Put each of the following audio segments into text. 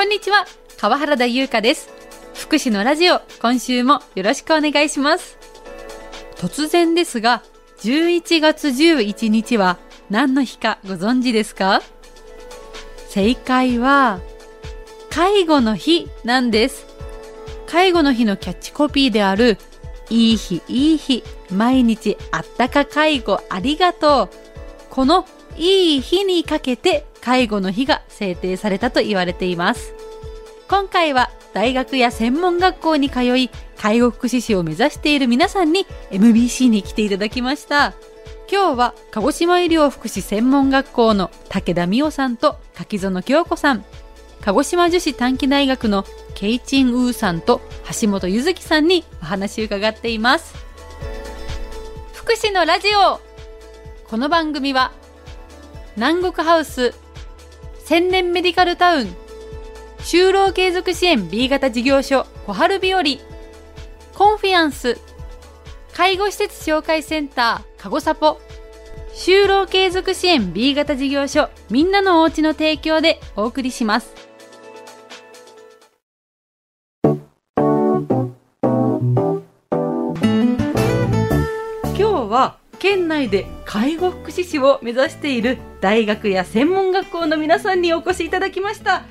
こんにちは、川原田優香です。福祉のラジオ、今週もよろしくお願いします。突然ですが、11月11日は何の日かご存知ですか？正解は、介護の日なんです。介護の日のキャッチコピーである、いい日いい日、毎日あったか介護ありがとう。このいい日にかけて介護の日が制定されたと言われています。今回は大学や専門学校に通い、介護福祉士を目指している皆さんに MBC に来ていただきました。今日は鹿児島医療福祉専門学校の武田美代さんと柿園京子さん、鹿児島女子短期大学のケイチンウーさんと橋本ゆずきさんにお話を伺っています。福祉のラジオこの番組は南国ハウス千年メディカルタウン。就労継続支援 B 型事業所小春日和。コンフィアンス。介護施設紹介センターかごさぽ就労継続支援 B 型事業所みんなのおうちの提供でお送りします。県内で介護福祉士を目指している大学や専門学校の皆さんにお越しいただきました。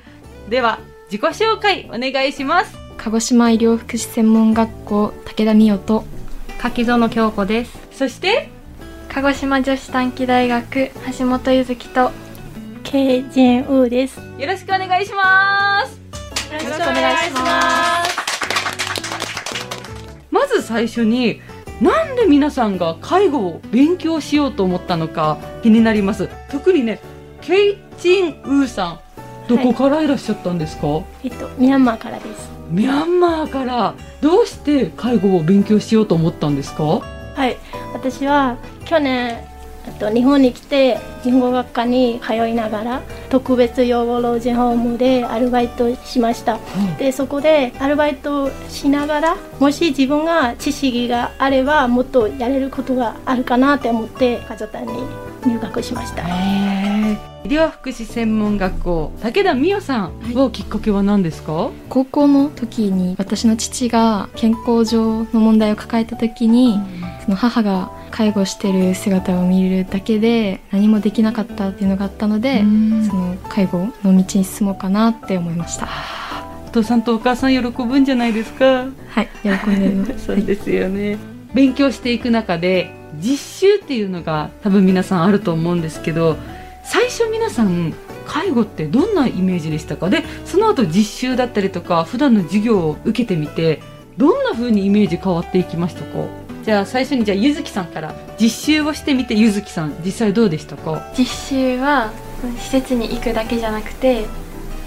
では自己紹介お願いします。鹿児島医療福祉専門学校武田美代と柿園京子です。そして鹿児島女子短期大学橋本ゆずきとーです。よろしくお願いします。よろしくお願いします。まず最初になんで皆さんが介護を勉強しようと思ったのか気になります。特にねケイチンウーさんどこからいらっしゃったんですか、えっと、ミャンマーからです。ミャンマーから。どうして介護を勉強しようと思ったんですか？はい。私は去年、えっと、日本に来て、日本語学科に通いながら、特別養護老人ホームでアルバイトしました。で、そこでアルバイトしながら、もし自分が知識があれば、もっとやれることがあるかなって思って、カジョタンに入学しました。医療福祉専門学校武田美代さんはきっかけは何ですか、高校の時に私の父が健康上の問題を抱えた時に、その母が介護してる姿を見るだけで何もできなかったっていうのがあったので、うん。その介護の道に進もうかなって思いました。お父さんとお母さん喜ぶんじゃないですか？はい喜んでいますそうですよね、勉強していく中で実習っていうのが多分皆さんあると思うんですけど最初皆さん介護ってどんなイメージでしたか？でその後実習だったりとか普段の授業を受けてみてどんな風にイメージ変わっていきましたか？じゃあ最初にじゃあゆずきさんから実習をしてみてゆずきさん実際どうでしたか？実習は施設に行くだけじゃなくて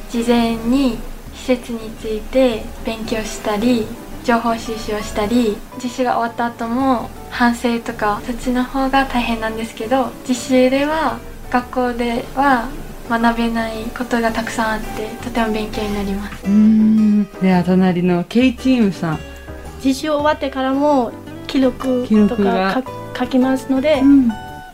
事前に施設について勉強したり情報収集をしたり実習が終わった後も反省とかそっちの方が大変なんですけど実習では学校では学べないことがたくさんあってとても勉強になります。うん。では隣のケイチームさん、実習終わってからも記録とが。か書書きますので、ん、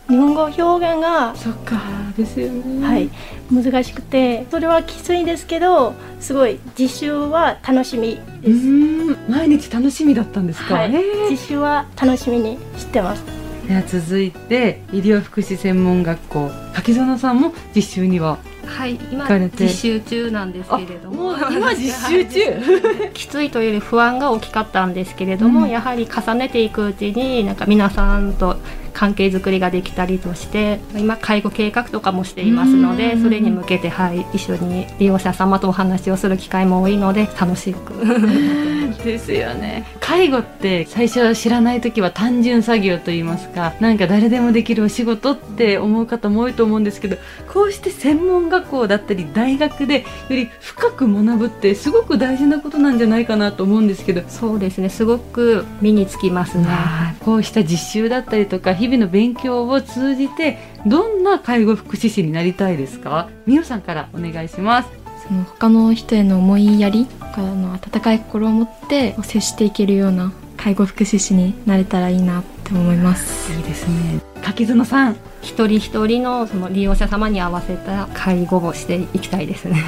日本語表現がそっかですよね。はい、難しくてそれはきついんですけどすごい実習は楽しみうです、ん。毎日楽しみだったんですか、はいえー。実習は楽しみにしてますでは続いて医療福祉専門学校柿園さんも実習にははい今実習中なんですけれども。今実習中？きついというより不安が大きかったんですけれども、うん。やはり重ねていくうちになんか皆さんと関係づくりができたりとして今介護計画とかもしていますのでうん。それに向けて、はい、一緒に利用者様とお話をする機会も多いので楽しく。ですよね。介護って最初は知らない時は単純作業と言いますかなんか誰でもできるお仕事って思う方も多いと思うんですけどこうして専門学校だったり大学でより深く学ぶってすごく大事なことなんじゃないかなと思うんですけど。そうですね。すごく身につきますね。はい。こうした実習だったりとか日々の勉強を通じてどんな介護福祉士になりたいですか？みよさんからお願いします。その他の人への思いやりとかの温かい心を持って接していけるような介護福祉士になれたらいいなって思います。いいですね。柿園さん。一人一人のその利用者様に合わせた介護をしていきたいですね。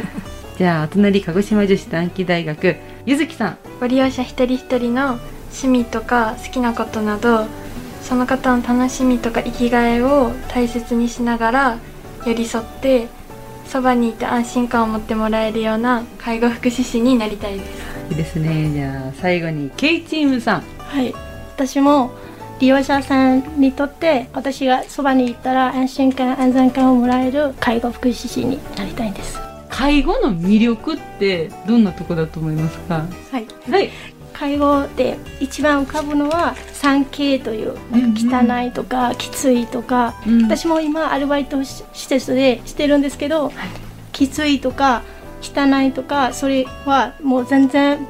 じゃあお隣鹿児島女子短期大学ゆずきさん。ご利用者一人一人の趣味とか好きなことなどその方の楽しみとか生きがいを大切にしながら寄り添ってそばにいて安心感を持ってもらえるような介護福祉士になりたいです。いいですね。じゃあ最後に K チームさんはい私も利用者さんにとって私がそばにいたら安心感安全感をもらえる介護福祉士になりたいんです。介護の魅力ってどんなとこだと思いますか？はい。はい介護で一番浮かぶのは 3K という汚いとかきついとか、うん。私も今アルバイトし施設でしてるんですけど、きついとか汚いとかそれはもう全然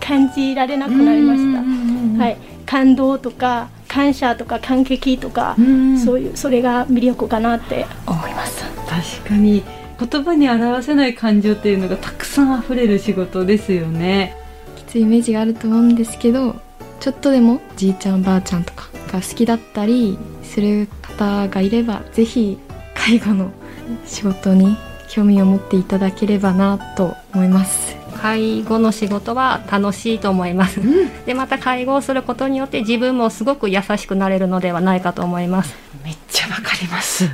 感じられなくなりました、はい、感動とか感謝とか感激とか、うん。そういうそれが魅力かなって思います。確かに。言葉に表せない感情っていうのがたくさん溢れる仕事ですよねきついイメージがあると思うんですけどちょっとでもじいちゃんばあちゃんとかが好きだったりする方がいればぜひ介護の仕事に興味を持っていただければなと思います。介護の仕事は楽しいと思います、でまた介護をすることによって自分もすごく優しくなれるのではないかと思います。めっちゃわかります。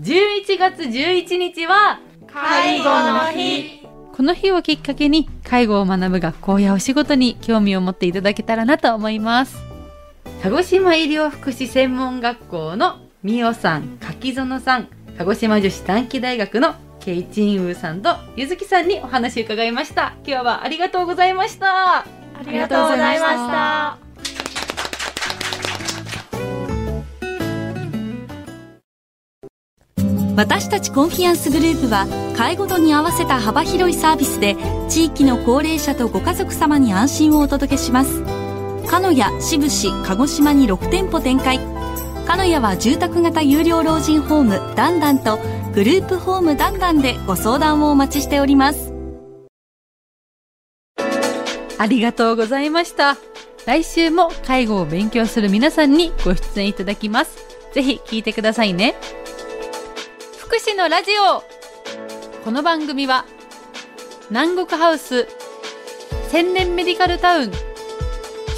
11月11日は介護の日この日をきっかけに介護を学ぶ学校やお仕事に興味を持っていただけたらなと思います。鹿児島医療福祉専門学校のみおさん柿園さん鹿児島女子短期大学のケイチンウーさんとゆずきさんにお話を伺いました。今日はありがとうございました。ありがとうございました。私たちコンフィアンスグループは介護度に合わせた幅広いサービスで地域の高齢者とご家族様に安心をお届けします。鹿屋志布志鹿児島に6店舗展開。鹿屋は住宅型有料老人ホームダンダンとグループホームダンダンでご相談をお待ちしております。ありがとうございました。来週も介護を勉強する皆さんにご出演いただきます。ぜひ聞いてくださいね。福祉のラジオこの番組は南国ハウス千年メディカルタウン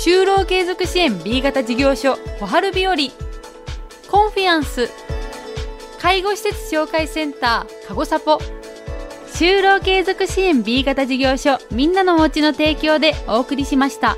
就労継続支援 B 型事業所小春日和コンフィアンス介護施設紹介センターかごさぽ就労継続支援 B 型事業所みんなのおうちの提供でお送りしました。